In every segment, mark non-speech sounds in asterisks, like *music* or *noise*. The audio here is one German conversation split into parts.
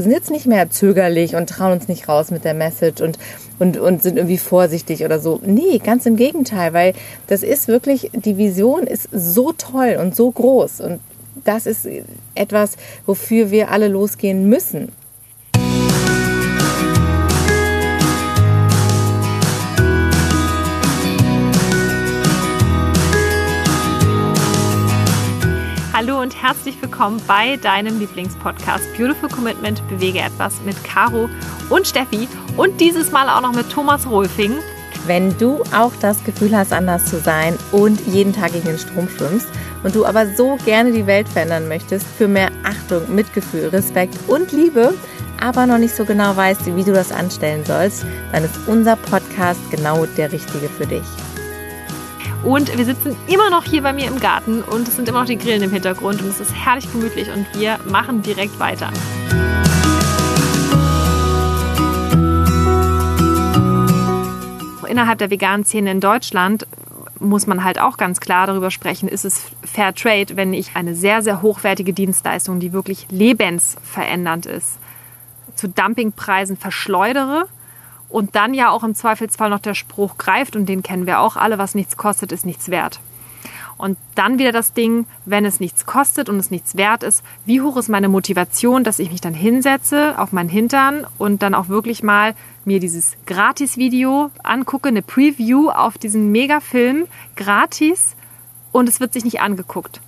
Wir sind jetzt nicht mehr zögerlich und trauen uns nicht raus mit der Message und, und, und sind irgendwie vorsichtig oder so. Nee, ganz im Gegenteil, weil das ist wirklich, die Vision ist so toll und so groß und das ist etwas, wofür wir alle losgehen müssen. Herzlich willkommen bei deinem Lieblingspodcast Beautiful Commitment Bewege etwas mit Caro und Steffi und dieses Mal auch noch mit Thomas Rolfing. Wenn du auch das Gefühl hast, anders zu sein und jeden Tag gegen den Strom schwimmst und du aber so gerne die Welt verändern möchtest für mehr Achtung, Mitgefühl, Respekt und Liebe, aber noch nicht so genau weißt, wie du das anstellen sollst, dann ist unser Podcast genau der richtige für dich. Und wir sitzen immer noch hier bei mir im Garten und es sind immer noch die Grillen im Hintergrund und es ist herrlich gemütlich und wir machen direkt weiter. Innerhalb der veganen Szene in Deutschland muss man halt auch ganz klar darüber sprechen, ist es Fair Trade, wenn ich eine sehr, sehr hochwertige Dienstleistung, die wirklich lebensverändernd ist, zu Dumpingpreisen verschleudere und dann ja auch im Zweifelsfall noch der Spruch greift und den kennen wir auch alle, was nichts kostet, ist nichts wert. Und dann wieder das Ding, wenn es nichts kostet und es nichts wert ist, wie hoch ist meine Motivation, dass ich mich dann hinsetze auf meinen Hintern und dann auch wirklich mal mir dieses Gratis-Video angucke, eine Preview auf diesen Megafilm gratis und es wird sich nicht angeguckt.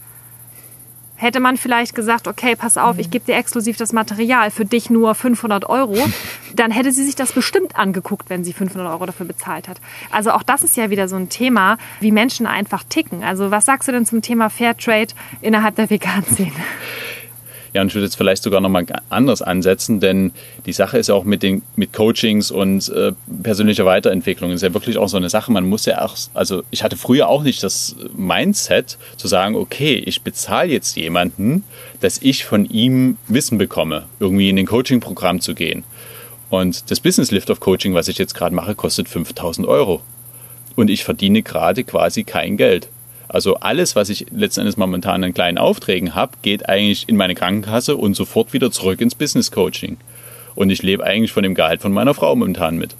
Hätte man vielleicht gesagt, okay, pass auf, ich gebe dir exklusiv das Material, für dich nur 500 Euro, *laughs* dann hätte sie sich das bestimmt angeguckt, wenn sie 500 Euro dafür bezahlt hat. Also auch das ist ja wieder so ein Thema, wie Menschen einfach ticken. Also was sagst du denn zum Thema Fairtrade innerhalb der Vegan-Szene? *laughs* Ja, und ich würde jetzt vielleicht sogar nochmal anders ansetzen, denn die Sache ist ja auch mit den mit Coachings und äh, persönlicher Weiterentwicklung ist ja wirklich auch so eine Sache. Man muss ja auch, also ich hatte früher auch nicht das Mindset zu sagen, okay, ich bezahle jetzt jemanden, dass ich von ihm Wissen bekomme, irgendwie in den Coaching-Programm zu gehen. Und das Business Lift of Coaching, was ich jetzt gerade mache, kostet 5000 Euro. Und ich verdiene gerade quasi kein Geld. Also alles, was ich letzten Endes momentan an kleinen Aufträgen habe, geht eigentlich in meine Krankenkasse und sofort wieder zurück ins Business Coaching. Und ich lebe eigentlich von dem Gehalt von meiner Frau momentan mit.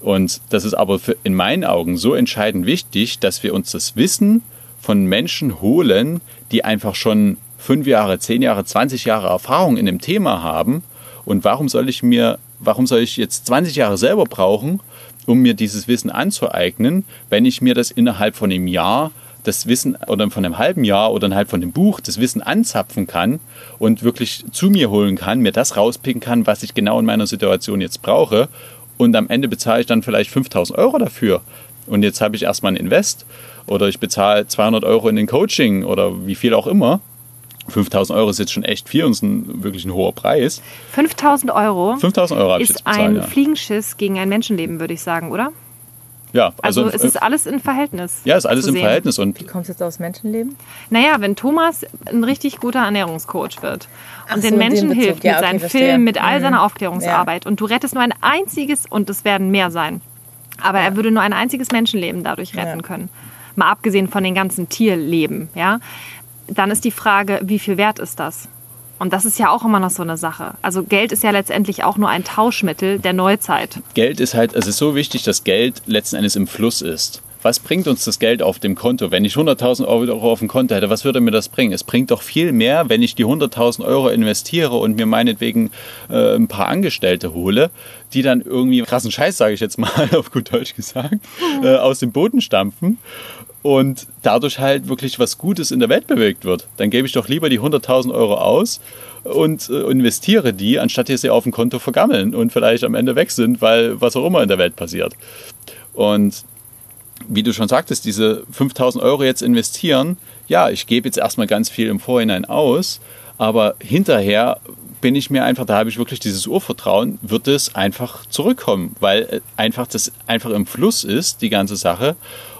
Und das ist aber in meinen Augen so entscheidend wichtig, dass wir uns das Wissen von Menschen holen, die einfach schon fünf Jahre, zehn Jahre, 20 Jahre Erfahrung in dem Thema haben. Und warum soll ich mir, warum soll ich jetzt 20 Jahre selber brauchen, um mir dieses Wissen anzueignen, wenn ich mir das innerhalb von einem Jahr das Wissen oder von einem halben Jahr oder halt von dem Buch das Wissen anzapfen kann und wirklich zu mir holen kann, mir das rauspicken kann, was ich genau in meiner Situation jetzt brauche. Und am Ende bezahle ich dann vielleicht 5000 Euro dafür. Und jetzt habe ich erstmal ein Invest oder ich bezahle 200 Euro in den Coaching oder wie viel auch immer. 5000 Euro ist jetzt schon echt viel und ist ein, wirklich ein hoher Preis. 5000 Euro, 5000 Euro ich jetzt bezahlt, ein ja. Fliegenschiss gegen ein Menschenleben, würde ich sagen, oder? Ja, Also, also, es ist alles in Verhältnis. ja, ist alles im sehen. Verhältnis und Wie kommst du jetzt aus Menschenleben? Naja, wenn Thomas ein richtig guter Ernährungscoach wird Ach und so, den in Menschen hilft Ja, mit okay, seinen. Filmen, mit all Mhm. seiner Aufklärungsarbeit und du rettest nur ein einziges, und es werden mehr sein, aber er würde nur ein einziges Menschenleben dadurch retten Ja. können. Mal abgesehen von den ganzen Tierleben, ja. Dann ist die Frage, wie viel wert ist das? Und das ist ja auch immer noch so eine Sache. Also Geld ist ja letztendlich auch nur ein Tauschmittel der Neuzeit. Geld ist halt, es ist so wichtig, dass Geld letzten Endes im Fluss ist. Was bringt uns das Geld auf dem Konto? Wenn ich 100.000 Euro auf dem Konto hätte, was würde mir das bringen? Es bringt doch viel mehr, wenn ich die 100.000 Euro investiere und mir meinetwegen äh, ein paar Angestellte hole, die dann irgendwie krassen Scheiß, sage ich jetzt mal *laughs* auf gut Deutsch gesagt, *laughs* äh, aus dem Boden stampfen und dadurch halt wirklich was Gutes in der Welt bewegt wird. Dann gebe ich doch lieber die 100.000 Euro aus und äh, investiere die, anstatt hier sie auf dem Konto vergammeln und vielleicht am Ende weg sind, weil was auch immer in der Welt passiert. Und wie du schon sagtest, diese 5000 Euro jetzt investieren, ja, ich gebe jetzt erstmal ganz viel im Vorhinein aus, aber hinterher bin ich mir einfach, da habe ich wirklich dieses Urvertrauen, wird es einfach zurückkommen, weil äh, einfach das einfach im Fluss ist, die ganze Sache.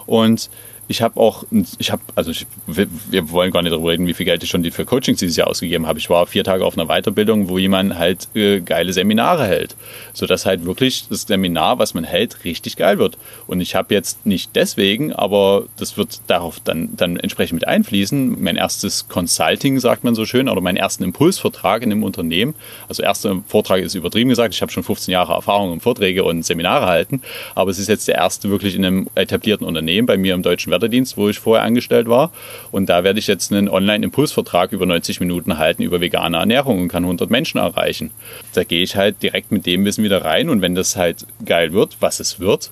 Und ich habe auch, ich habe, also ich, wir wollen gar nicht darüber reden, wie viel Geld ich schon für Coachings dieses Jahr ausgegeben habe. Ich war vier Tage auf einer Weiterbildung, wo jemand halt äh, geile Seminare hält, sodass halt wirklich das Seminar, was man hält, richtig geil wird. Und ich habe jetzt nicht deswegen, aber das wird darauf dann, dann entsprechend mit einfließen. Mein erstes Consulting, sagt man so schön, oder meinen ersten Impulsvertrag in einem Unternehmen. Also erster Vortrag ist übertrieben gesagt. Ich habe schon 15 Jahre Erfahrung in Vorträge und Seminare halten, aber es ist jetzt der erste wirklich in einem etablierten Unternehmen bei mir im Deutschen Wetterdienst, wo ich vorher angestellt war. Und da werde ich jetzt einen Online-Impulsvertrag über 90 Minuten halten über vegane Ernährung und kann 100 Menschen erreichen. Da gehe ich halt direkt mit dem Wissen wieder rein und wenn das halt geil wird, was es wird,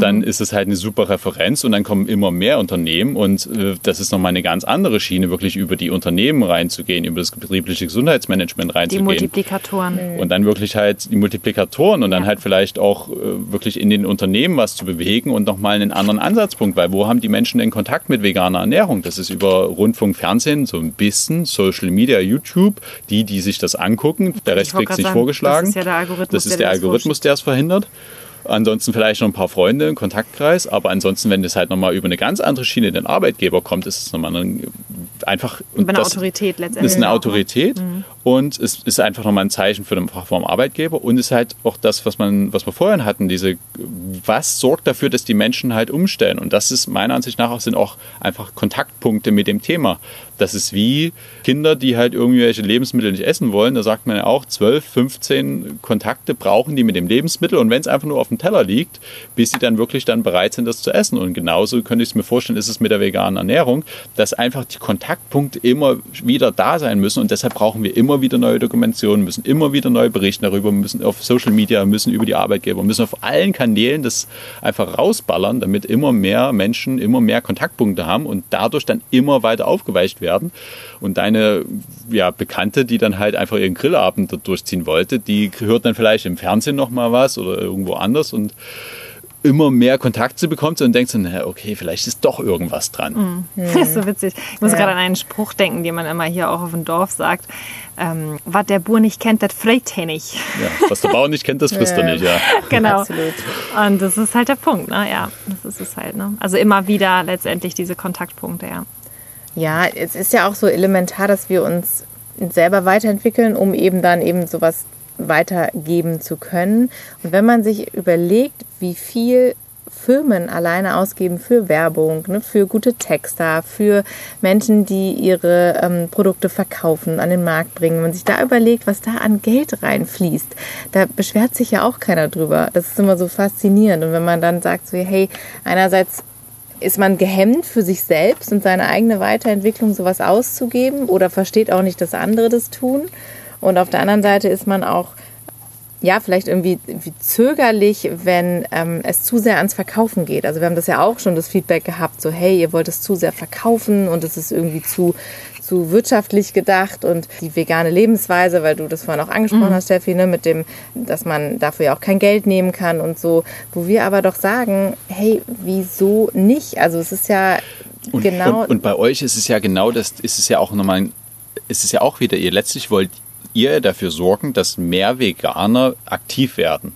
dann ist es halt eine super Referenz und dann kommen immer mehr Unternehmen und äh, das ist nochmal eine ganz andere Schiene, wirklich über die Unternehmen reinzugehen, über das betriebliche Gesundheitsmanagement reinzugehen. Die Multiplikatoren. Und dann wirklich halt die Multiplikatoren und dann ja. halt vielleicht auch äh, wirklich in den Unternehmen was zu bewegen und nochmal einen anderen Ansatzpunkt, weil wo haben die Menschen denn Kontakt mit veganer Ernährung? Das ist über Rundfunk, Fernsehen, so ein bisschen, Social Media, YouTube, die, die sich das angucken. Der Rest kriegt sich vorgeschlagen. Das ist ja der Algorithmus, das ist der, der Algorithmus, der es verhindert. Ansonsten vielleicht noch ein paar Freunde, einen Kontaktkreis. Aber ansonsten, wenn das halt nochmal über eine ganz andere Schiene den Arbeitgeber kommt, ist es nochmal ein, einfach. Über eine das, Autorität letztendlich. Das ist eine Autorität. Mhm. Und es ist einfach nochmal ein Zeichen für den vom Arbeitgeber und ist halt auch das, was man, was wir vorhin hatten, diese, was sorgt dafür, dass die Menschen halt umstellen. Und das ist meiner Ansicht nach auch, sind auch einfach Kontaktpunkte mit dem Thema. Das ist wie Kinder, die halt irgendwelche Lebensmittel nicht essen wollen. Da sagt man ja auch, 12, 15 Kontakte brauchen die mit dem Lebensmittel und wenn es einfach nur auf dem Teller liegt, bis sie dann wirklich dann bereit sind, das zu essen. Und genauso könnte ich es mir vorstellen, ist es mit der veganen Ernährung, dass einfach die Kontaktpunkte immer wieder da sein müssen und deshalb brauchen wir immer wieder neue Dokumentationen, müssen immer wieder neu berichten darüber, müssen auf Social Media, müssen über die Arbeitgeber, müssen auf allen Kanälen das einfach rausballern, damit immer mehr Menschen immer mehr Kontaktpunkte haben und dadurch dann immer weiter aufgeweicht werden. Und deine ja, Bekannte, die dann halt einfach ihren Grillabend durchziehen wollte, die hört dann vielleicht im Fernsehen noch mal was oder irgendwo anders und immer mehr Kontakte bekommt und denkt so, na, okay, vielleicht ist doch irgendwas dran. Mhm. *laughs* Das ist so witzig. Ich muss ja. gerade an einen Spruch denken, den man immer hier auch auf dem Dorf sagt. Ähm, was der Bauer nicht kennt, das frisst er nicht. Ja, was der Bauer nicht kennt, das frisst ja. er nicht, ja. *laughs* Genau. Absolut. Und das ist halt der Punkt, ne? Ja, das ist es halt, ne? Also immer wieder letztendlich diese Kontaktpunkte, ja. Ja, es ist ja auch so elementar, dass wir uns selber weiterentwickeln, um eben dann eben sowas weitergeben zu können. Und wenn man sich überlegt, wie viel Firmen alleine ausgeben für Werbung, ne, für gute Texter, für Menschen, die ihre ähm, Produkte verkaufen, an den Markt bringen. Wenn man sich da überlegt, was da an Geld reinfließt, da beschwert sich ja auch keiner drüber. Das ist immer so faszinierend. Und wenn man dann sagt, so, hey, einerseits ist man gehemmt für sich selbst und seine eigene Weiterentwicklung sowas auszugeben oder versteht auch nicht, dass andere das tun. Und auf der anderen Seite ist man auch ja, vielleicht irgendwie, irgendwie zögerlich, wenn ähm, es zu sehr ans Verkaufen geht. Also wir haben das ja auch schon das Feedback gehabt, so hey, ihr wollt es zu sehr verkaufen und es ist irgendwie zu, zu wirtschaftlich gedacht und die vegane Lebensweise, weil du das vorhin auch angesprochen mhm. hast, Steffi, ne, mit dem, dass man dafür ja auch kein Geld nehmen kann und so, wo wir aber doch sagen, hey, wieso nicht? Also es ist ja und, genau. Und, und bei euch ist es ja genau das, ist es ja auch nochmal, ist es ja auch wieder, ihr letztlich wollt ihr dafür sorgen, dass mehr Veganer aktiv werden.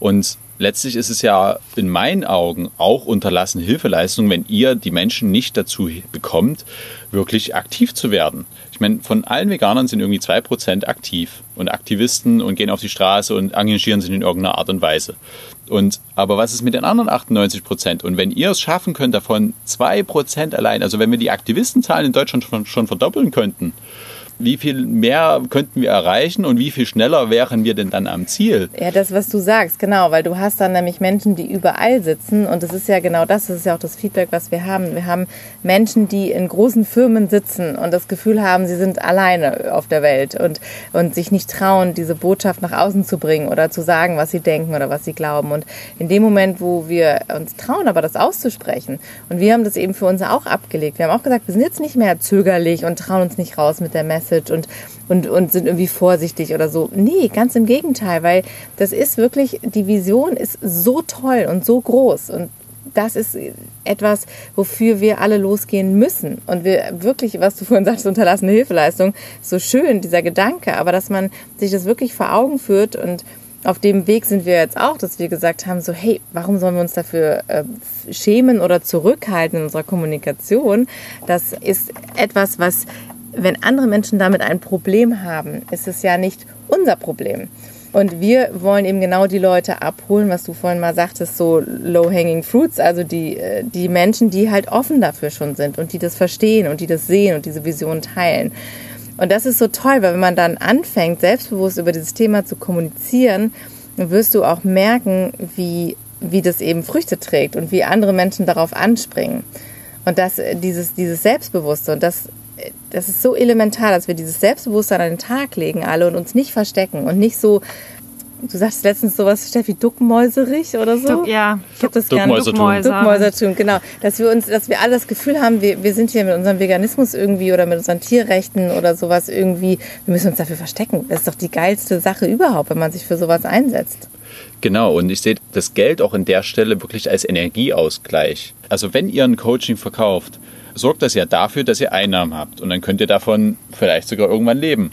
Und letztlich ist es ja in meinen Augen auch unterlassene Hilfeleistung, wenn ihr die Menschen nicht dazu bekommt, wirklich aktiv zu werden. Ich meine, von allen Veganern sind irgendwie zwei Prozent aktiv und Aktivisten und gehen auf die Straße und engagieren sich in irgendeiner Art und Weise. Und, aber was ist mit den anderen 98 Prozent? Und wenn ihr es schaffen könnt, davon zwei Prozent allein, also wenn wir die Aktivistenzahlen in Deutschland schon, schon verdoppeln könnten, wie viel mehr könnten wir erreichen und wie viel schneller wären wir denn dann am Ziel? Ja, das, was du sagst, genau, weil du hast dann nämlich Menschen, die überall sitzen und das ist ja genau das, das ist ja auch das Feedback, was wir haben. Wir haben Menschen, die in großen Firmen sitzen und das Gefühl haben, sie sind alleine auf der Welt und, und sich nicht trauen, diese Botschaft nach außen zu bringen oder zu sagen, was sie denken oder was sie glauben. Und in dem Moment, wo wir uns trauen, aber das auszusprechen und wir haben das eben für uns auch abgelegt. Wir haben auch gesagt, wir sind jetzt nicht mehr zögerlich und trauen uns nicht raus mit der Message Message und, und, und sind irgendwie vorsichtig oder so. Nee, ganz im Gegenteil, weil das ist wirklich, die Vision ist so toll und so groß und das ist etwas, wofür wir alle losgehen müssen. Und wir wirklich, was du vorhin sagst, unterlassene Hilfeleistung, so schön, dieser Gedanke, aber dass man sich das wirklich vor Augen führt und auf dem Weg sind wir jetzt auch, dass wir gesagt haben, so hey, warum sollen wir uns dafür äh, schämen oder zurückhalten in unserer Kommunikation? Das ist etwas, was, wenn andere Menschen damit ein Problem haben, ist es ja nicht unser Problem. Und wir wollen eben genau die Leute abholen, was du vorhin mal sagtest, so low-hanging fruits, also die, äh, die Menschen, die halt offen dafür schon sind und die das verstehen und die das sehen und diese Vision teilen. Und das ist so toll, weil wenn man dann anfängt, selbstbewusst über dieses Thema zu kommunizieren, wirst du auch merken, wie, wie das eben Früchte trägt und wie andere Menschen darauf anspringen. Und das, äh, dieses, dieses Selbstbewusste und das das ist so elementar, dass wir dieses Selbstbewusstsein an den Tag legen alle und uns nicht verstecken und nicht so Du sagst letztens sowas, Steffi, duckmäuserig oder so? Duck, ja. Ich habe das gerne. Duckmäusertum. Duckmäusertum, genau. Dass wir uns, dass wir alle das Gefühl haben, wir, wir sind hier mit unserem Veganismus irgendwie oder mit unseren Tierrechten oder sowas irgendwie, wir müssen uns dafür verstecken. Das ist doch die geilste Sache überhaupt, wenn man sich für sowas einsetzt. Genau, und ich sehe das Geld auch in der Stelle wirklich als Energieausgleich. Also wenn ihr ein Coaching verkauft, sorgt das ja dafür, dass ihr Einnahmen habt. Und dann könnt ihr davon vielleicht sogar irgendwann leben.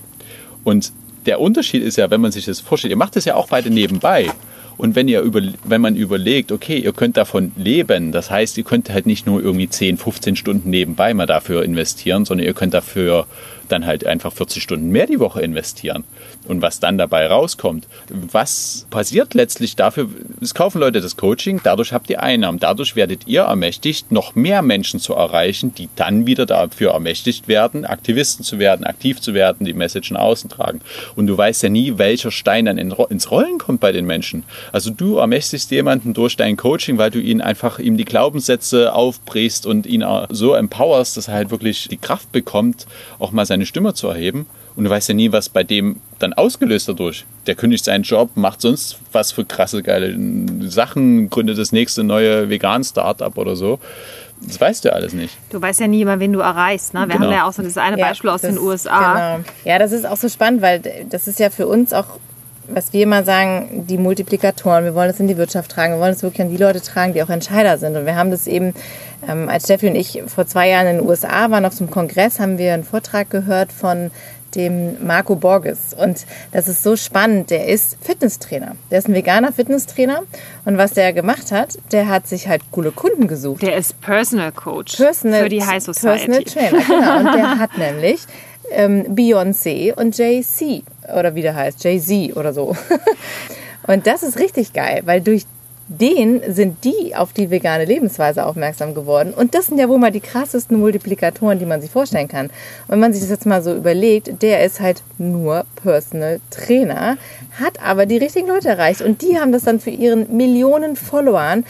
Und der Unterschied ist ja, wenn man sich das vorstellt, ihr macht das ja auch beide nebenbei. Und wenn, ihr über, wenn man überlegt, okay, ihr könnt davon leben, das heißt, ihr könnt halt nicht nur irgendwie 10, 15 Stunden nebenbei mal dafür investieren, sondern ihr könnt dafür dann halt einfach 40 Stunden mehr die Woche investieren. Und was dann dabei rauskommt, was passiert letztlich dafür? Es kaufen Leute das Coaching, dadurch habt ihr Einnahmen, dadurch werdet ihr ermächtigt, noch mehr Menschen zu erreichen, die dann wieder dafür ermächtigt werden, Aktivisten zu werden, aktiv zu werden, die Message nach außen tragen. Und du weißt ja nie, welcher Stein dann ins Rollen kommt bei den Menschen. Also du ermächtigst jemanden durch dein Coaching, weil du ihn einfach ihm die Glaubenssätze aufbrichst und ihn so empowerst, dass er halt wirklich die Kraft bekommt, auch mal seine Stimme zu erheben. Und du weißt ja nie, was bei dem dann ausgelöst dadurch. Der kündigt seinen Job, macht sonst was für krasse, geile Sachen, gründet das nächste neue Vegan-Startup oder so. Das weißt du alles nicht. Du weißt ja nie immer, wen du erreichst. Ne? Wir genau. haben ja auch so das eine Beispiel ja, aus das, den USA. Genau. Ja, das ist auch so spannend, weil das ist ja für uns auch, was wir immer sagen, die Multiplikatoren. Wir wollen das in die Wirtschaft tragen. Wir wollen es wirklich an die Leute tragen, die auch Entscheider sind. Und wir haben das eben, ähm, als Steffi und ich vor zwei Jahren in den USA waren auf so einem Kongress, haben wir einen Vortrag gehört von dem Marco Borges. Und das ist so spannend. Der ist Fitnesstrainer. Der ist ein veganer Fitnesstrainer. Und was der gemacht hat, der hat sich halt coole Kunden gesucht. Der ist Personal Coach Personal, für die High Society. Personal Trainer, genau. Und der *laughs* hat nämlich ähm, Beyoncé und Jay-Z oder wie der heißt, Jay-Z oder so. *laughs* Und das ist richtig geil, weil durch den sind die auf die vegane Lebensweise aufmerksam geworden. Und das sind ja wohl mal die krassesten Multiplikatoren, die man sich vorstellen kann. Und wenn man sich das jetzt mal so überlegt, der ist halt nur Personal Trainer, hat aber die richtigen Leute erreicht. Und die haben das dann für ihren Millionen Followern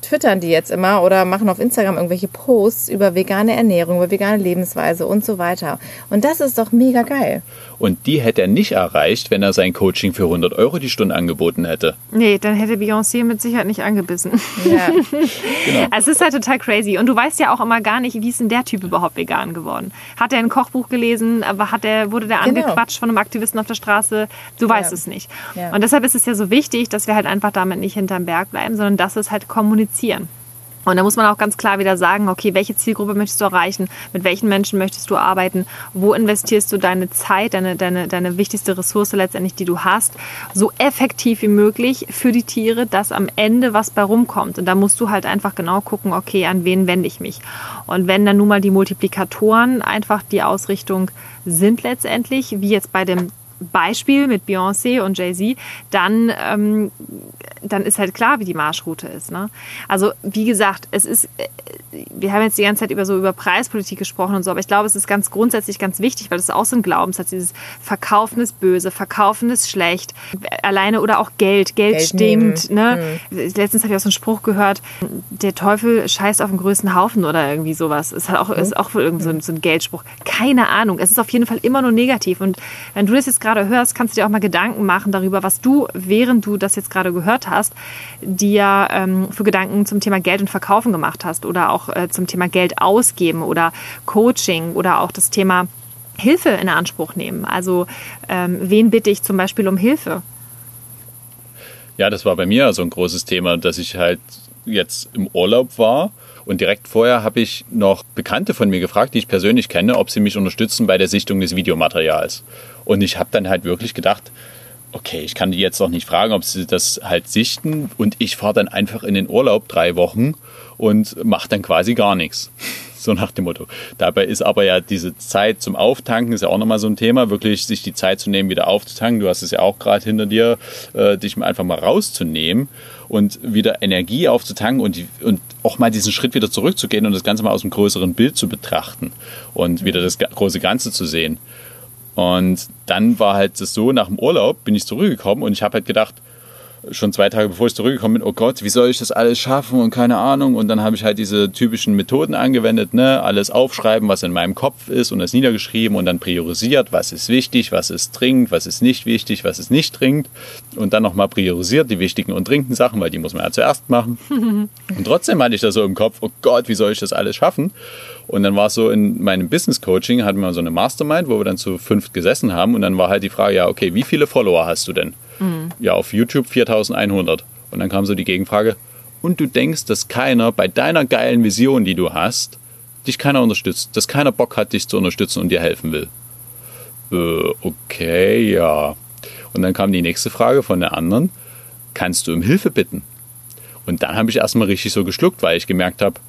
twittern die jetzt immer oder machen auf Instagram irgendwelche Posts über vegane Ernährung, über vegane Lebensweise und so weiter. Und das ist doch mega geil. Und die hätte er nicht erreicht, wenn er sein Coaching für 100 Euro die Stunde angeboten hätte. Nee, dann hätte Beyoncé mit Sicherheit nicht angebissen. Ja. *laughs* genau. Es ist halt total crazy. Und du weißt ja auch immer gar nicht, wie ist denn der Typ überhaupt vegan geworden? Hat er ein Kochbuch gelesen? Hat er, wurde der genau. angequatscht von einem Aktivisten auf der Straße? Du weißt ja. es nicht. Ja. Und deshalb ist es ja so wichtig, dass wir halt einfach damit nicht hinterm Berg bleiben, sondern dass es halt kommunizieren. Und da muss man auch ganz klar wieder sagen, okay, welche Zielgruppe möchtest du erreichen? Mit welchen Menschen möchtest du arbeiten? Wo investierst du deine Zeit, deine, deine, deine wichtigste Ressource letztendlich, die du hast, so effektiv wie möglich für die Tiere, dass am Ende was bei rumkommt. Und da musst du halt einfach genau gucken, okay, an wen wende ich mich? Und wenn dann nun mal die Multiplikatoren einfach die Ausrichtung sind letztendlich, wie jetzt bei dem Beispiel mit Beyoncé und Jay-Z, dann, ähm, dann ist halt klar, wie die Marschroute ist. Ne? Also wie gesagt, es ist, äh, wir haben jetzt die ganze Zeit über so über Preispolitik gesprochen und so, aber ich glaube, es ist ganz grundsätzlich ganz wichtig, weil das ist auch so ein Glaubenssatz, dieses Verkaufen ist böse, Verkaufen ist schlecht, alleine oder auch Geld, Geld, Geld stinkt. Ne? Mhm. Letztens habe ich auch so einen Spruch gehört, der Teufel scheißt auf den größten Haufen oder irgendwie sowas. Ist halt auch, ist auch irgendwie so ein, so ein Geldspruch. Keine Ahnung. Es ist auf jeden Fall immer nur negativ. Und wenn du das jetzt gerade gerade hörst, kannst du dir auch mal Gedanken machen darüber, was du, während du das jetzt gerade gehört hast, dir ähm, für Gedanken zum Thema Geld und Verkaufen gemacht hast oder auch äh, zum Thema Geld ausgeben oder Coaching oder auch das Thema Hilfe in Anspruch nehmen. Also ähm, wen bitte ich zum Beispiel um Hilfe? Ja, das war bei mir so ein großes Thema, dass ich halt jetzt im Urlaub war und direkt vorher habe ich noch Bekannte von mir gefragt, die ich persönlich kenne, ob sie mich unterstützen bei der Sichtung des Videomaterials. Und ich habe dann halt wirklich gedacht, okay, ich kann die jetzt doch nicht fragen, ob sie das halt sichten und ich fahre dann einfach in den Urlaub drei Wochen und mache dann quasi gar nichts. So nach dem Motto. Dabei ist aber ja diese Zeit zum Auftanken, ist ja auch nochmal so ein Thema, wirklich sich die Zeit zu nehmen, wieder aufzutanken. Du hast es ja auch gerade hinter dir, äh, dich einfach mal rauszunehmen und wieder Energie aufzutanken und, und auch mal diesen Schritt wieder zurückzugehen und das Ganze mal aus einem größeren Bild zu betrachten und wieder das große Ganze zu sehen. Und dann war halt das so, nach dem Urlaub bin ich zurückgekommen und ich habe halt gedacht, schon zwei Tage bevor ich zurückgekommen bin, oh Gott, wie soll ich das alles schaffen und keine Ahnung. Und dann habe ich halt diese typischen Methoden angewendet, ne? alles aufschreiben, was in meinem Kopf ist und das niedergeschrieben und dann priorisiert, was ist wichtig, was ist dringend, was ist nicht wichtig, was ist nicht dringend. Und dann nochmal priorisiert die wichtigen und dringenden Sachen, weil die muss man ja zuerst machen. *laughs* und trotzdem hatte ich da so im Kopf, oh Gott, wie soll ich das alles schaffen? Und dann war es so in meinem Business Coaching, hatten wir so eine Mastermind, wo wir dann zu fünft gesessen haben. Und dann war halt die Frage, ja, okay, wie viele Follower hast du denn? Mhm. Ja, auf YouTube 4100. Und dann kam so die Gegenfrage, und du denkst, dass keiner bei deiner geilen Vision, die du hast, dich keiner unterstützt, dass keiner Bock hat, dich zu unterstützen und dir helfen will. Äh, okay, ja. Und dann kam die nächste Frage von der anderen, kannst du um Hilfe bitten? Und dann habe ich erstmal richtig so geschluckt, weil ich gemerkt habe,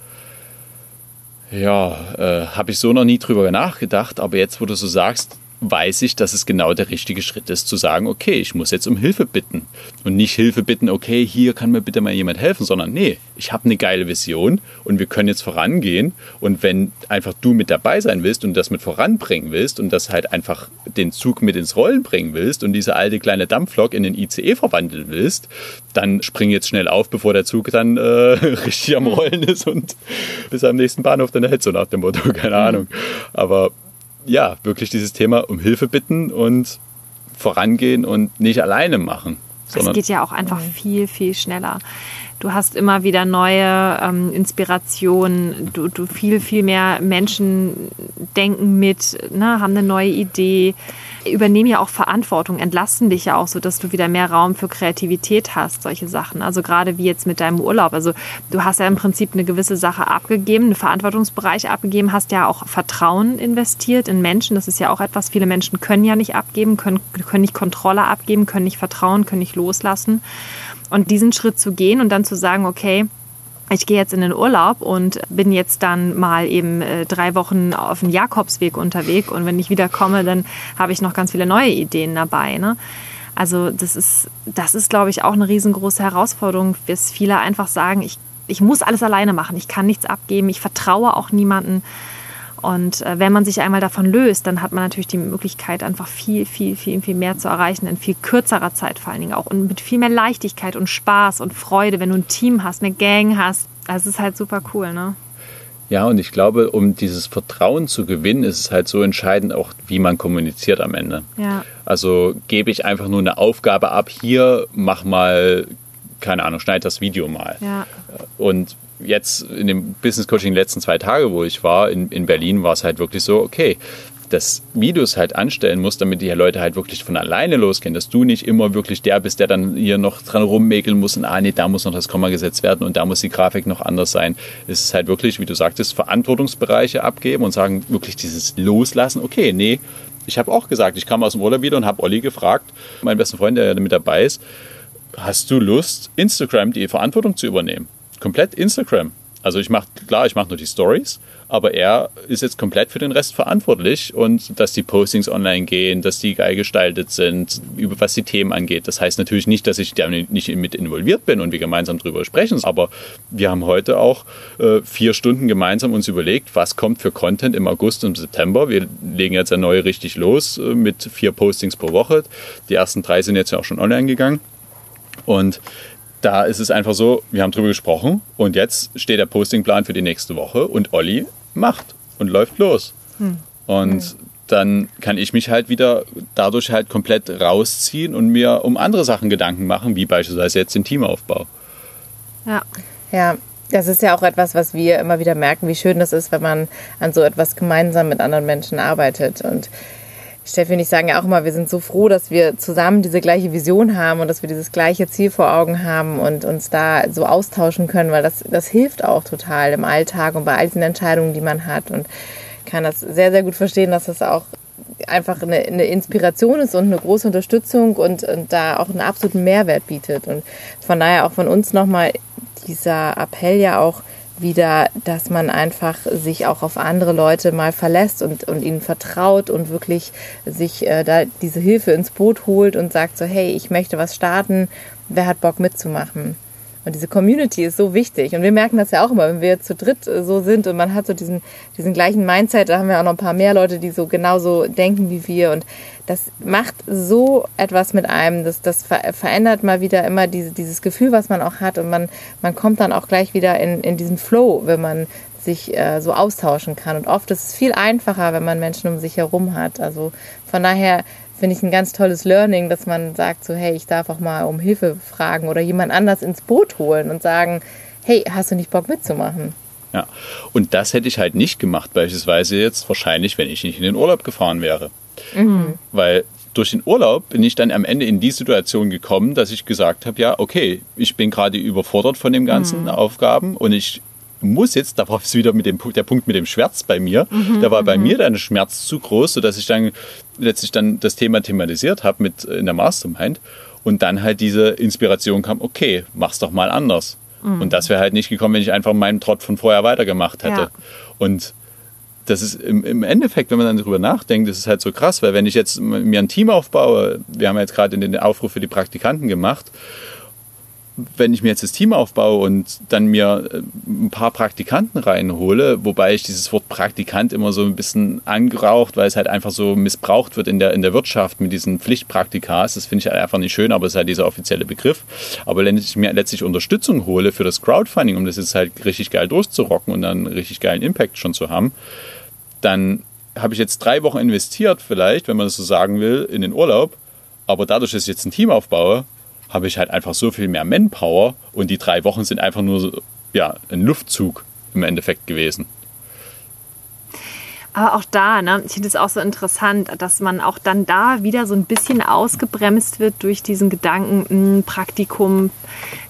ja, äh, habe ich so noch nie drüber nachgedacht, aber jetzt, wo du so sagst, weiß ich, dass es genau der richtige Schritt ist, zu sagen, okay, ich muss jetzt um Hilfe bitten. Und nicht Hilfe bitten, okay, hier kann mir bitte mal jemand helfen, sondern nee, ich habe eine geile Vision und wir können jetzt vorangehen. Und wenn einfach du mit dabei sein willst und das mit voranbringen willst und das halt einfach den Zug mit ins Rollen bringen willst und diese alte kleine Dampflok in den ICE verwandeln willst, dann spring jetzt schnell auf, bevor der Zug dann äh, *laughs* richtig am Rollen ist und bis am nächsten Bahnhof dann hält, so nach dem Motto, keine Ahnung. Aber ja, wirklich dieses Thema um Hilfe bitten und vorangehen und nicht alleine machen. Es geht ja auch einfach viel, viel schneller. Du hast immer wieder neue ähm, Inspirationen, du, du viel, viel mehr Menschen denken mit, ne, haben eine neue Idee übernehmen ja auch Verantwortung, entlasten dich ja auch so, dass du wieder mehr Raum für Kreativität hast, solche Sachen. Also gerade wie jetzt mit deinem Urlaub. Also du hast ja im Prinzip eine gewisse Sache abgegeben, einen Verantwortungsbereich abgegeben, hast ja auch Vertrauen investiert in Menschen. Das ist ja auch etwas, viele Menschen können ja nicht abgeben, können, können nicht Kontrolle abgeben, können nicht vertrauen, können nicht loslassen. Und diesen Schritt zu gehen und dann zu sagen, okay, ich gehe jetzt in den Urlaub und bin jetzt dann mal eben äh, drei Wochen auf dem Jakobsweg unterwegs und wenn ich wiederkomme, dann habe ich noch ganz viele neue Ideen dabei. Ne? Also das ist, das ist, glaube ich, auch eine riesengroße Herausforderung, bis viele einfach sagen, ich, ich muss alles alleine machen, ich kann nichts abgeben, ich vertraue auch niemanden. Und äh, wenn man sich einmal davon löst, dann hat man natürlich die Möglichkeit, einfach viel, viel, viel, viel mehr zu erreichen in viel kürzerer Zeit vor allen Dingen auch und mit viel mehr Leichtigkeit und Spaß und Freude, wenn du ein Team hast, eine Gang hast. Das ist halt super cool, ne? Ja, und ich glaube, um dieses Vertrauen zu gewinnen, ist es halt so entscheidend auch, wie man kommuniziert am Ende. Ja. Also gebe ich einfach nur eine Aufgabe ab, hier mach mal, keine Ahnung, schneid das Video mal. Ja. Und jetzt in dem Business Coaching die letzten zwei Tage, wo ich war in, in Berlin, war es halt wirklich so, okay, dass Videos halt anstellen musst, damit die Leute halt wirklich von alleine losgehen, dass du nicht immer wirklich der bist, der dann hier noch dran rummäkeln muss und ah nee, da muss noch das Komma gesetzt werden und da muss die Grafik noch anders sein. Es ist halt wirklich, wie du sagtest, Verantwortungsbereiche abgeben und sagen wirklich dieses Loslassen, okay, nee, ich habe auch gesagt, ich kam aus dem Urlaub wieder und habe Olli gefragt, meinen besten Freund, der ja mit dabei ist, hast du Lust, Instagram die Verantwortung zu übernehmen? Komplett Instagram. Also ich mache, klar, ich mache nur die Stories, aber er ist jetzt komplett für den Rest verantwortlich und dass die Postings online gehen, dass die geil gestaltet sind, über was die Themen angeht. Das heißt natürlich nicht, dass ich da nicht mit involviert bin und wir gemeinsam drüber sprechen, aber wir haben heute auch äh, vier Stunden gemeinsam uns überlegt, was kommt für Content im August und September. Wir legen jetzt ja neu richtig los äh, mit vier Postings pro Woche. Die ersten drei sind jetzt ja auch schon online gegangen. Und da ist es einfach so, wir haben drüber gesprochen und jetzt steht der Postingplan für die nächste Woche und Olli macht und läuft los. Hm. Und hm. dann kann ich mich halt wieder dadurch halt komplett rausziehen und mir um andere Sachen Gedanken machen, wie beispielsweise jetzt den Teamaufbau. Ja. Ja, das ist ja auch etwas, was wir immer wieder merken, wie schön das ist, wenn man an so etwas gemeinsam mit anderen Menschen arbeitet. Und Steffi und ich sagen ja auch immer, wir sind so froh, dass wir zusammen diese gleiche Vision haben und dass wir dieses gleiche Ziel vor Augen haben und uns da so austauschen können, weil das, das hilft auch total im Alltag und bei all diesen Entscheidungen, die man hat. Und kann das sehr, sehr gut verstehen, dass das auch einfach eine, eine Inspiration ist und eine große Unterstützung und, und da auch einen absoluten Mehrwert bietet. Und von daher auch von uns nochmal dieser Appell ja auch wieder, dass man einfach sich auch auf andere Leute mal verlässt und, und ihnen vertraut und wirklich sich äh, da diese Hilfe ins Boot holt und sagt so, hey, ich möchte was starten, wer hat Bock mitzumachen? Und diese Community ist so wichtig. Und wir merken das ja auch immer, wenn wir zu dritt äh, so sind und man hat so diesen, diesen gleichen Mindset, da haben wir auch noch ein paar mehr Leute, die so genauso denken wie wir. Und das macht so etwas mit einem. Das, das verändert mal wieder immer diese, dieses Gefühl, was man auch hat. Und man, man kommt dann auch gleich wieder in, in diesen Flow, wenn man sich äh, so austauschen kann. Und oft ist es viel einfacher, wenn man Menschen um sich herum hat. Also von daher finde ich ein ganz tolles Learning, dass man sagt so, hey, ich darf auch mal um Hilfe fragen oder jemand anders ins Boot holen und sagen, hey, hast du nicht Bock mitzumachen? Ja, und das hätte ich halt nicht gemacht, beispielsweise jetzt wahrscheinlich, wenn ich nicht in den Urlaub gefahren wäre. Mhm. Weil durch den Urlaub bin ich dann am Ende in die Situation gekommen, dass ich gesagt habe, ja, okay, ich bin gerade überfordert von den ganzen mhm. Aufgaben und ich muss jetzt, da war es wieder mit dem, der Punkt mit dem Schmerz bei mir, mhm, da war bei mhm. mir dann Schmerz zu groß, sodass ich dann letztlich dann das Thema thematisiert habe mit äh, in der Mastermind und dann halt diese Inspiration kam, okay, mach's doch mal anders. Mhm. Und das wäre halt nicht gekommen, wenn ich einfach meinen Trott von vorher weitergemacht hätte. Ja. Und das ist im, im, Endeffekt, wenn man dann darüber nachdenkt, das ist halt so krass, weil wenn ich jetzt mir ein Team aufbaue, wir haben jetzt gerade den Aufruf für die Praktikanten gemacht wenn ich mir jetzt das Team aufbaue und dann mir äh, ein paar Praktikanten reinhole, wobei ich dieses Wort Praktikant immer so ein bisschen angeraucht, weil es halt einfach so missbraucht wird in der, in der Wirtschaft mit diesen Pflichtpraktikas. Das finde ich halt einfach nicht schön, aber es ist halt dieser offizielle Begriff. Aber wenn ich mir letztlich Unterstützung hole für das Crowdfunding, um das jetzt halt richtig geil durchzurocken und dann richtig geilen Impact schon zu haben, dann habe ich jetzt drei Wochen investiert, vielleicht, wenn man das so sagen will, in den Urlaub. Aber dadurch, dass ich jetzt ein Team aufbaue, habe ich halt einfach so viel mehr Manpower und die drei Wochen sind einfach nur ja, ein Luftzug im Endeffekt gewesen. Aber auch da, ne, ich finde es auch so interessant, dass man auch dann da wieder so ein bisschen ausgebremst wird durch diesen Gedanken, mh, hm, Praktikum,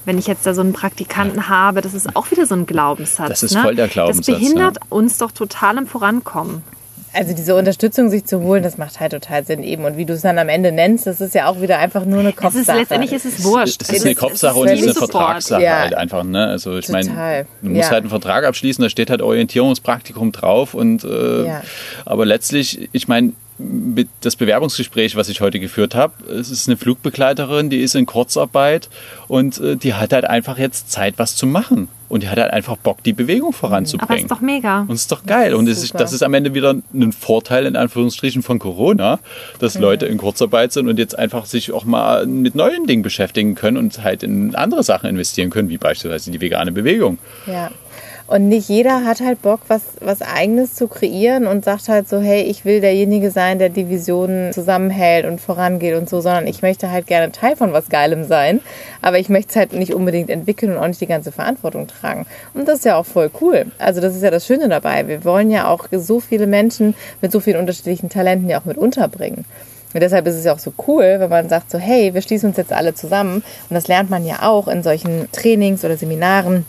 wenn ich jetzt da so einen Praktikanten habe, das ist auch wieder so ein Glaubenssatz. Das ist ne? voll der Glaubenssatz. Das behindert ja. uns doch total im Vorankommen also diese Unterstützung sich zu holen, das macht halt total Sinn eben. Und wie du es dann am Ende nennst, das ist ja auch wieder einfach nur eine Kopfsache. Es ist, letztendlich ist es wurscht. Es ist eine Kopfsache und es ist eine Vertragssache ja. halt einfach. Ne? Also ich meine, du musst ja. halt einen Vertrag abschließen, da steht halt Orientierungspraktikum drauf. Und äh, ja. aber letztlich, ich meine, das Bewerbungsgespräch, was ich heute geführt habe, es ist eine Flugbegleiterin, die ist in Kurzarbeit und äh, die hat halt einfach jetzt Zeit, was zu machen. Und die hat halt einfach Bock, die Bewegung voranzubringen. Aber ist doch mega. Und ist doch geil. Und ist, das ist am Ende wieder ein Vorteil in Anführungsstrichen von Corona, dass mhm. Leute in Kurzarbeit sind und jetzt einfach sich auch mal mit neuen Dingen beschäftigen können und halt in andere Sachen investieren können, wie beispielsweise die vegane Bewegung. Ja. Und nicht jeder hat halt Bock, was, was Eigenes zu kreieren und sagt halt so, hey, ich will derjenige sein, der die Visionen zusammenhält und vorangeht und so, sondern ich möchte halt gerne Teil von was Geilem sein, aber ich möchte es halt nicht unbedingt entwickeln und auch nicht die ganze Verantwortung tragen. Und das ist ja auch voll cool. Also das ist ja das Schöne dabei. Wir wollen ja auch so viele Menschen mit so vielen unterschiedlichen Talenten ja auch mit unterbringen. Und deshalb ist es ja auch so cool, wenn man sagt so, hey, wir schließen uns jetzt alle zusammen. Und das lernt man ja auch in solchen Trainings oder Seminaren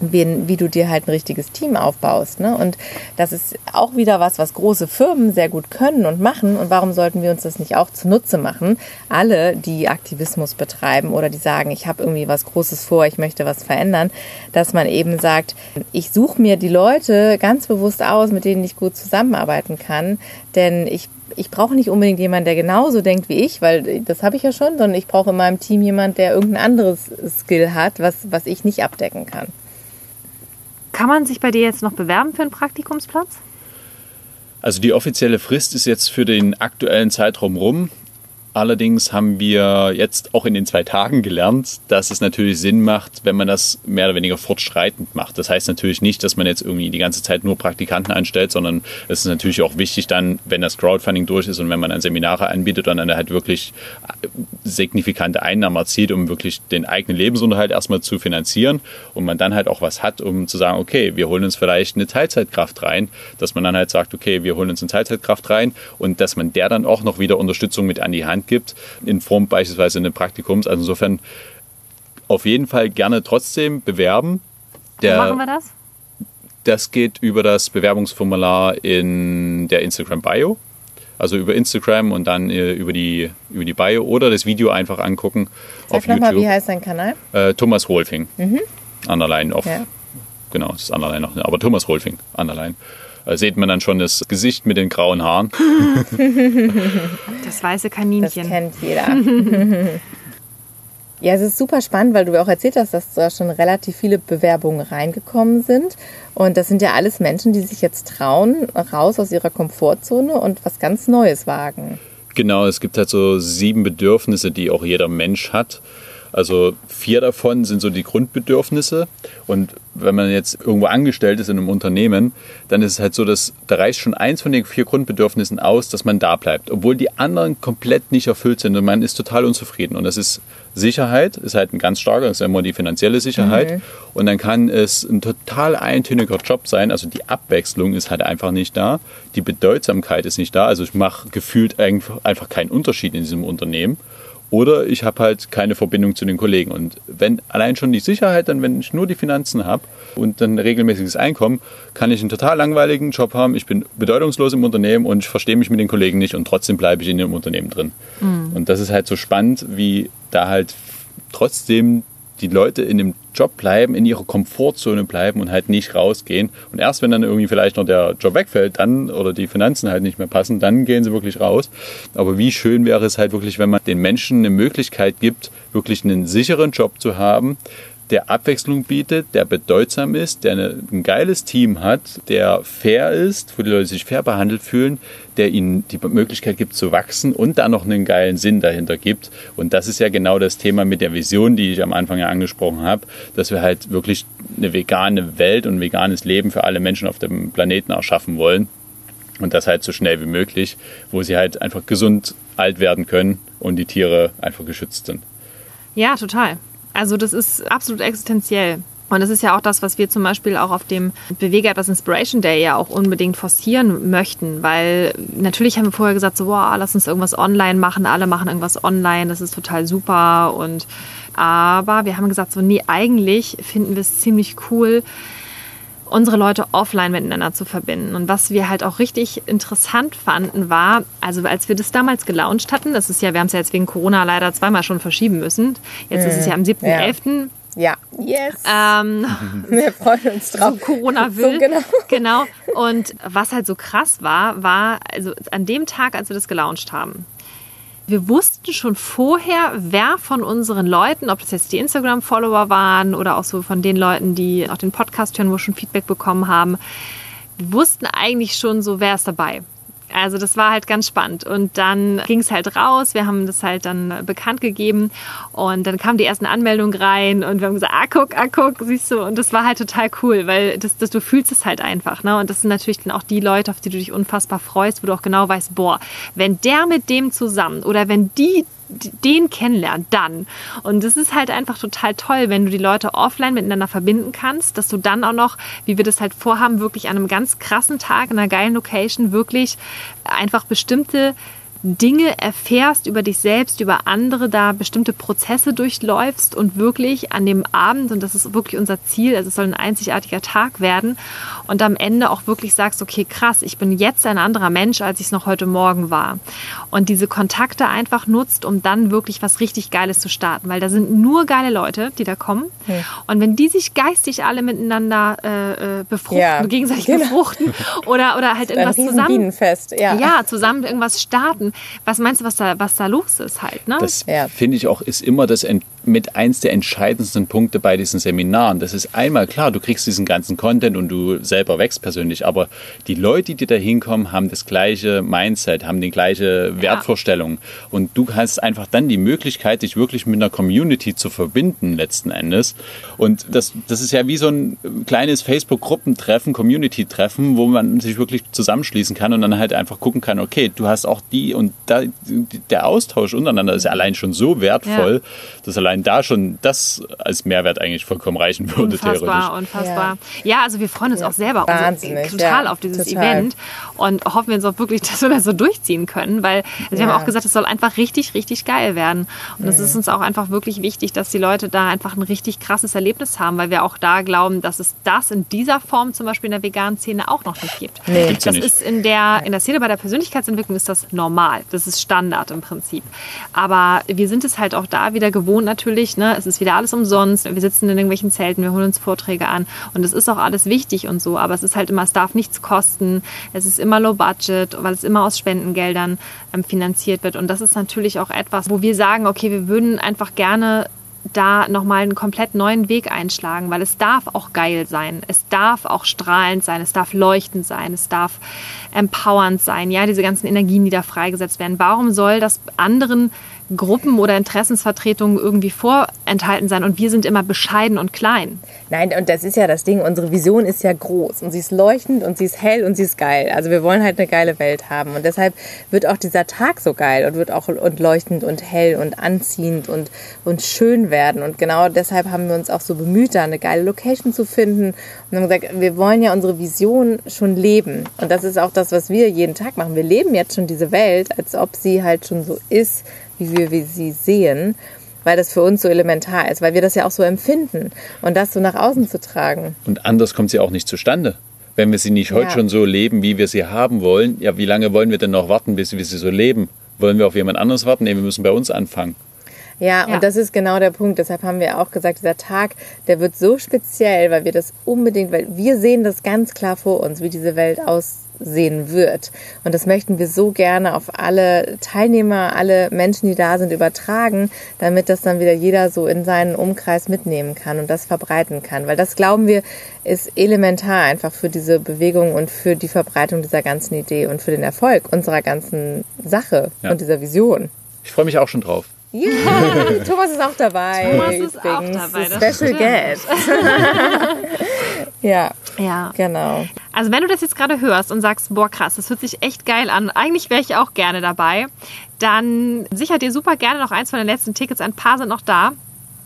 wie, wie du dir halt ein richtiges Team aufbaust. Ne? Und das ist auch wieder was, was große Firmen sehr gut können und machen. Und warum sollten wir uns das nicht auch zunutze machen? Alle, die Aktivismus betreiben oder die sagen, ich habe irgendwie was Großes vor, ich möchte was verändern, dass man eben sagt, ich suche mir die Leute ganz bewusst aus, mit denen ich gut zusammenarbeiten kann. Denn ich ich brauche nicht unbedingt jemanden, der genauso denkt wie ich, weil das habe ich ja schon, sondern ich brauche in meinem Team jemanden, der irgendein anderes Skill hat, was, was ich nicht abdecken kann. Kann man sich bei dir jetzt noch bewerben für einen Praktikumsplatz? Also die offizielle Frist ist jetzt für den aktuellen Zeitraum rum. Allerdings haben wir jetzt auch in den zwei Tagen gelernt, dass es natürlich Sinn macht, wenn man das mehr oder weniger fortschreitend macht. Das heißt natürlich nicht, dass man jetzt irgendwie die ganze Zeit nur Praktikanten einstellt, sondern es ist natürlich auch wichtig dann, wenn das Crowdfunding durch ist und wenn man dann Seminare anbietet und dann halt wirklich signifikante Einnahmen erzielt, um wirklich den eigenen Lebensunterhalt erstmal zu finanzieren und man dann halt auch was hat, um zu sagen, okay, wir holen uns vielleicht eine Teilzeitkraft rein, dass man dann halt sagt, okay, wir holen uns eine Teilzeitkraft rein und dass man der dann auch noch wieder Unterstützung mit an die Hand gibt, in Form beispielsweise eines Praktikums. Also insofern auf jeden Fall gerne trotzdem bewerben. Der, Wo machen wir das? Das geht über das Bewerbungsformular in der Instagram Bio. Also über Instagram und dann äh, über, die, über die Bio oder das Video einfach angucken Sag auf nochmal, wie heißt dein Kanal? Äh, Thomas Rolfing. Underline auf. Ja. Genau, das ist Underline noch. Aber Thomas Rolfing, Underline. Da sieht man dann schon das Gesicht mit den grauen Haaren. *laughs* Das weiße Das Kaninchen. kennt jeder. *laughs* ja, es ist super spannend, weil du auch erzählt hast, dass da schon relativ viele Bewerbungen reingekommen sind. Und das sind ja alles Menschen, die sich jetzt trauen, raus aus ihrer Komfortzone und was ganz Neues wagen. Genau, es gibt halt so sieben Bedürfnisse, die auch jeder Mensch hat. Also vier davon sind so die Grundbedürfnisse. Und wenn man jetzt irgendwo angestellt ist in einem Unternehmen, dann ist es halt so, dass da reicht schon eins von den vier Grundbedürfnissen aus, dass man da bleibt. Obwohl die anderen komplett nicht erfüllt sind und man ist total unzufrieden. Und das ist Sicherheit, ist halt ein ganz starker, das ist immer die finanzielle Sicherheit. Und dann kann es ein total eintöniger Job sein. Also die Abwechslung ist halt einfach nicht da. Die Bedeutsamkeit ist nicht da. Also ich mache gefühlt einfach keinen Unterschied in diesem Unternehmen. Oder ich habe halt keine Verbindung zu den Kollegen. Und wenn allein schon die Sicherheit, dann wenn ich nur die Finanzen habe und dann regelmäßiges Einkommen, kann ich einen total langweiligen Job haben. Ich bin bedeutungslos im Unternehmen und ich verstehe mich mit den Kollegen nicht und trotzdem bleibe ich in dem Unternehmen drin. Und das ist halt so spannend, wie da halt trotzdem die Leute in dem Job bleiben, in ihrer Komfortzone bleiben und halt nicht rausgehen. Und erst wenn dann irgendwie vielleicht noch der Job wegfällt, dann oder die Finanzen halt nicht mehr passen, dann gehen sie wirklich raus. Aber wie schön wäre es halt wirklich, wenn man den Menschen eine Möglichkeit gibt, wirklich einen sicheren Job zu haben, der Abwechslung bietet, der bedeutsam ist, der eine, ein geiles Team hat, der fair ist, wo die Leute sich fair behandelt fühlen, der ihnen die Möglichkeit gibt zu wachsen und da noch einen geilen Sinn dahinter gibt. Und das ist ja genau das Thema mit der Vision, die ich am Anfang ja angesprochen habe, dass wir halt wirklich eine vegane Welt und ein veganes Leben für alle Menschen auf dem Planeten erschaffen wollen. Und das halt so schnell wie möglich, wo sie halt einfach gesund alt werden können und die Tiere einfach geschützt sind. Ja, total. Also das ist absolut existenziell. Und das ist ja auch das, was wir zum Beispiel auch auf dem Bewege etwas Inspiration Day ja auch unbedingt forcieren möchten, weil natürlich haben wir vorher gesagt, so, wow, lass uns irgendwas online machen, alle machen irgendwas online, das ist total super. Und aber wir haben gesagt, so, nee, eigentlich finden wir es ziemlich cool, unsere Leute offline miteinander zu verbinden. Und was wir halt auch richtig interessant fanden, war, also als wir das damals gelauncht hatten, das ist ja, wir haben es ja jetzt wegen Corona leider zweimal schon verschieben müssen. Jetzt ist es ja am 7.11. Ja, yes. Ähm, *laughs* Wir freuen uns drauf. so Corona will. So, genau. genau. Und was halt so krass war, war, also an dem Tag, als wir das gelauncht haben, wir wussten schon vorher, wer von unseren Leuten, ob das jetzt die Instagram-Follower waren oder auch so von den Leuten, die auch den Podcast hören, wo schon Feedback bekommen haben, wir wussten eigentlich schon so, wer ist dabei. Also das war halt ganz spannend. Und dann ging es halt raus, wir haben das halt dann bekannt gegeben und dann kamen die ersten Anmeldungen rein und wir haben gesagt, ah guck, ah guck, siehst du. Und das war halt total cool, weil das, das, du fühlst es halt einfach. Ne? Und das sind natürlich dann auch die Leute, auf die du dich unfassbar freust, wo du auch genau weißt, boah, wenn der mit dem zusammen oder wenn die den kennenlernen, dann. Und es ist halt einfach total toll, wenn du die Leute offline miteinander verbinden kannst, dass du dann auch noch, wie wir das halt vorhaben, wirklich an einem ganz krassen Tag in einer geilen Location wirklich einfach bestimmte Dinge erfährst über dich selbst, über andere, da bestimmte Prozesse durchläufst und wirklich an dem Abend, und das ist wirklich unser Ziel, also es soll ein einzigartiger Tag werden, und am Ende auch wirklich sagst, okay, krass, ich bin jetzt ein anderer Mensch, als ich es noch heute Morgen war. Und diese Kontakte einfach nutzt, um dann wirklich was richtig Geiles zu starten, weil da sind nur geile Leute, die da kommen. Und wenn die sich geistig alle miteinander äh, äh, befruchten, Ja, gegenseitig genau. befruchten oder, oder halt irgendwas zusammen ja. ja, zusammen irgendwas starten. Was meinst du, was da, was da los ist halt, ne? Das Ja. finde ich auch, ist immer das ent- mit eins der entscheidendsten Punkte bei diesen Seminaren. Das ist einmal klar, du kriegst diesen ganzen Content und du selber wächst persönlich, aber die Leute, die da hinkommen, haben das gleiche Mindset, haben die gleiche Wertvorstellung. Und du hast einfach dann die Möglichkeit, dich wirklich mit einer Community zu verbinden, letzten Endes. Und das, das ist ja wie so ein kleines Facebook-Gruppentreffen, Community-Treffen, wo man sich wirklich zusammenschließen kann und dann halt einfach gucken kann, okay, du hast auch die und da, der Austausch untereinander ist ja allein schon so wertvoll, dass allein allein da schon das als Mehrwert eigentlich vollkommen reichen würde, Unfassbar, theoretisch. unfassbar. Ja. also wir freuen uns auch selber also Wahnsinnig, total ja, auf dieses total. Event und hoffen jetzt auch wirklich, *laughs* dass wir das so durchziehen können, weil also wir Ja. haben auch gesagt, es soll einfach richtig, richtig geil werden. Und es ist uns auch einfach wirklich wichtig, dass die Leute da einfach ein richtig krasses Erlebnis haben, weil wir auch da glauben, dass es das in dieser Form zum Beispiel in der veganen Szene auch noch nicht gibt. Nee. Gibt's ja Das nicht. ist in der, in der Szene bei der Persönlichkeitsentwicklung ist das normal. Das ist Standard im Prinzip. Aber wir sind es halt auch da wieder gewohnt natürlich. Ne? Es ist wieder alles umsonst. Wir sitzen in irgendwelchen Zelten, wir holen uns Vorträge an. Und es ist auch alles wichtig und so. Aber es ist halt immer, es darf nichts kosten. Es ist immer low budget, weil es immer aus Spendengeldern ähm, finanziert wird. Und das ist natürlich auch etwas, wo wir sagen, okay, wir würden einfach gerne da nochmal einen komplett neuen Weg einschlagen, weil es darf auch geil sein, es darf auch strahlend sein, es darf leuchtend sein, es darf empowernd sein, ja, diese ganzen Energien, die da freigesetzt werden. Warum soll das anderen Gruppen oder Interessensvertretungen irgendwie vorenthalten sein und wir sind immer bescheiden und klein? Nein, und das ist ja das Ding. Unsere Vision ist ja groß und sie ist leuchtend und sie ist hell und sie ist geil. Also wir wollen halt eine geile Welt haben und deshalb wird auch dieser Tag so geil und wird auch und leuchtend und hell und anziehend und und schön werden. Und genau deshalb haben wir uns auch so bemüht, da eine geile Location zu finden und haben gesagt, wir wollen ja unsere Vision schon leben. Und das ist auch das, was wir jeden Tag machen. Wir leben jetzt schon diese Welt, als ob sie halt schon so ist, wie wir wie sie sehen weil das für uns so elementar ist, weil wir das ja auch so empfinden und das so nach außen zu tragen. Und anders kommt sie auch nicht zustande. Wenn wir sie nicht heute Ja. schon so leben, wie wir sie haben wollen, ja, wie lange wollen wir denn noch warten, bis wir sie so leben? Wollen wir auf jemand anderes warten? Nee, wir müssen bei uns anfangen. Ja, Ja. und das ist genau der Punkt. Deshalb haben wir auch gesagt, dieser Tag, der wird so speziell, weil wir das unbedingt, weil wir sehen das ganz klar vor uns, wie diese Welt aussehen wird. Und das möchten wir so gerne auf alle Teilnehmer, alle Menschen, die da sind, übertragen, damit das dann wieder jeder so in seinen Umkreis mitnehmen kann und das verbreiten kann. Weil das glauben wir, ist elementar einfach für diese Bewegung und für die Verbreitung dieser ganzen Idee und für den Erfolg unserer ganzen Sache Ja. und dieser Vision. Ich freue mich auch schon drauf. Ja, *laughs* Thomas ist auch dabei. Thomas ist auch dabei, das Special stimmt. Guest. *laughs* ja, Ja. genau. Also wenn du das jetzt gerade hörst und sagst, boah krass, das hört sich echt geil an, eigentlich wäre ich auch gerne dabei, dann sichert dir super gerne noch eins von den letzten Tickets, ein paar sind noch da.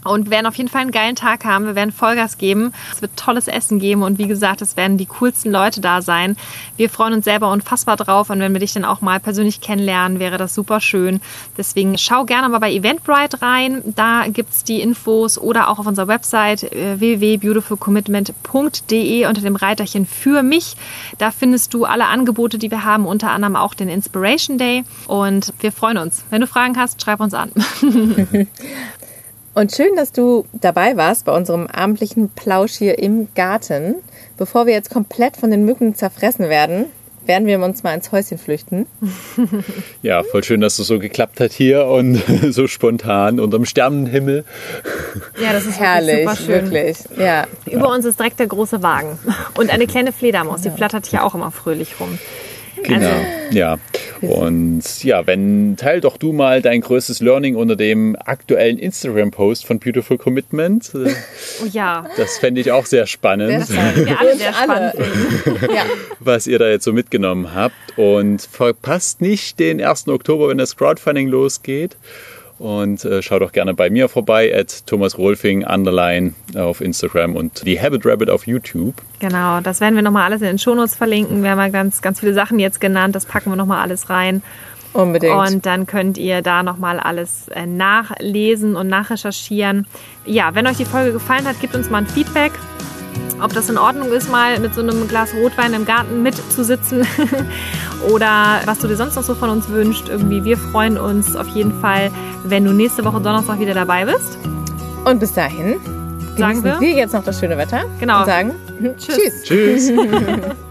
Und werden auf jeden Fall einen geilen Tag haben. Wir werden Vollgas geben. Es wird tolles Essen geben. Und wie gesagt, es werden die coolsten Leute da sein. Wir freuen uns selber unfassbar drauf. Und wenn wir dich dann auch mal persönlich kennenlernen, wäre das super schön. Deswegen schau gerne mal bei Eventbrite rein. Da gibt's die Infos oder auch auf unserer Website äh, www.beautifulcommitment.de unter dem Reiterchen für mich. Da findest du alle Angebote, die wir haben, unter anderem auch den Inspiration Day. Und wir freuen uns. Wenn du Fragen hast, schreib uns an. *laughs* *laughs* Und schön, dass du dabei warst bei unserem abendlichen Plausch hier im Garten. Bevor wir jetzt komplett von den Mücken zerfressen werden, werden wir uns mal ins Häuschen flüchten. *laughs* Ja, voll schön, dass es so geklappt hat hier und *laughs* so spontan unterm Sternenhimmel. Ja, das ist Herrlich, super schön. wirklich. Ja. Über uns ist direkt der große Wagen. Und eine kleine Fledermaus, die flattert hier auch immer fröhlich rum. Genau. ja. Und ja, wenn teil doch du mal dein größtes Learning unter dem aktuellen Instagram-Post von Beautiful Commitment. Oh ja, Das fände ich auch sehr spannend, wir alle sehr alle. spannend finden. ja. was ihr da jetzt so mitgenommen habt. Und verpasst nicht den 1. Oktober, wenn das Crowdfunding losgeht. Und äh, schaut doch gerne bei mir vorbei, at Thomas Rolfing, underline auf Instagram und die Habit Rabbit auf YouTube. Genau, das werden wir nochmal alles in den Shownotes verlinken. Wir haben ja ganz, ganz viele Sachen jetzt genannt. Das packen wir nochmal alles rein. Unbedingt. Und dann könnt ihr da nochmal alles äh, nachlesen und nachrecherchieren. Ja, wenn euch die Folge gefallen hat, gebt uns mal ein Feedback. Ob das in Ordnung ist, mal mit so einem Glas Rotwein im Garten mitzusitzen *laughs* oder was du dir sonst noch so von uns wünscht. Irgendwie, wir freuen uns auf jeden Fall, wenn du nächste Woche Donnerstag wieder dabei bist. Und bis dahin Sagen genießen wir? wir jetzt noch das schöne Wetter. Genau. Und sagen *laughs* Tschüss. Tschüss. Tschüss. *laughs*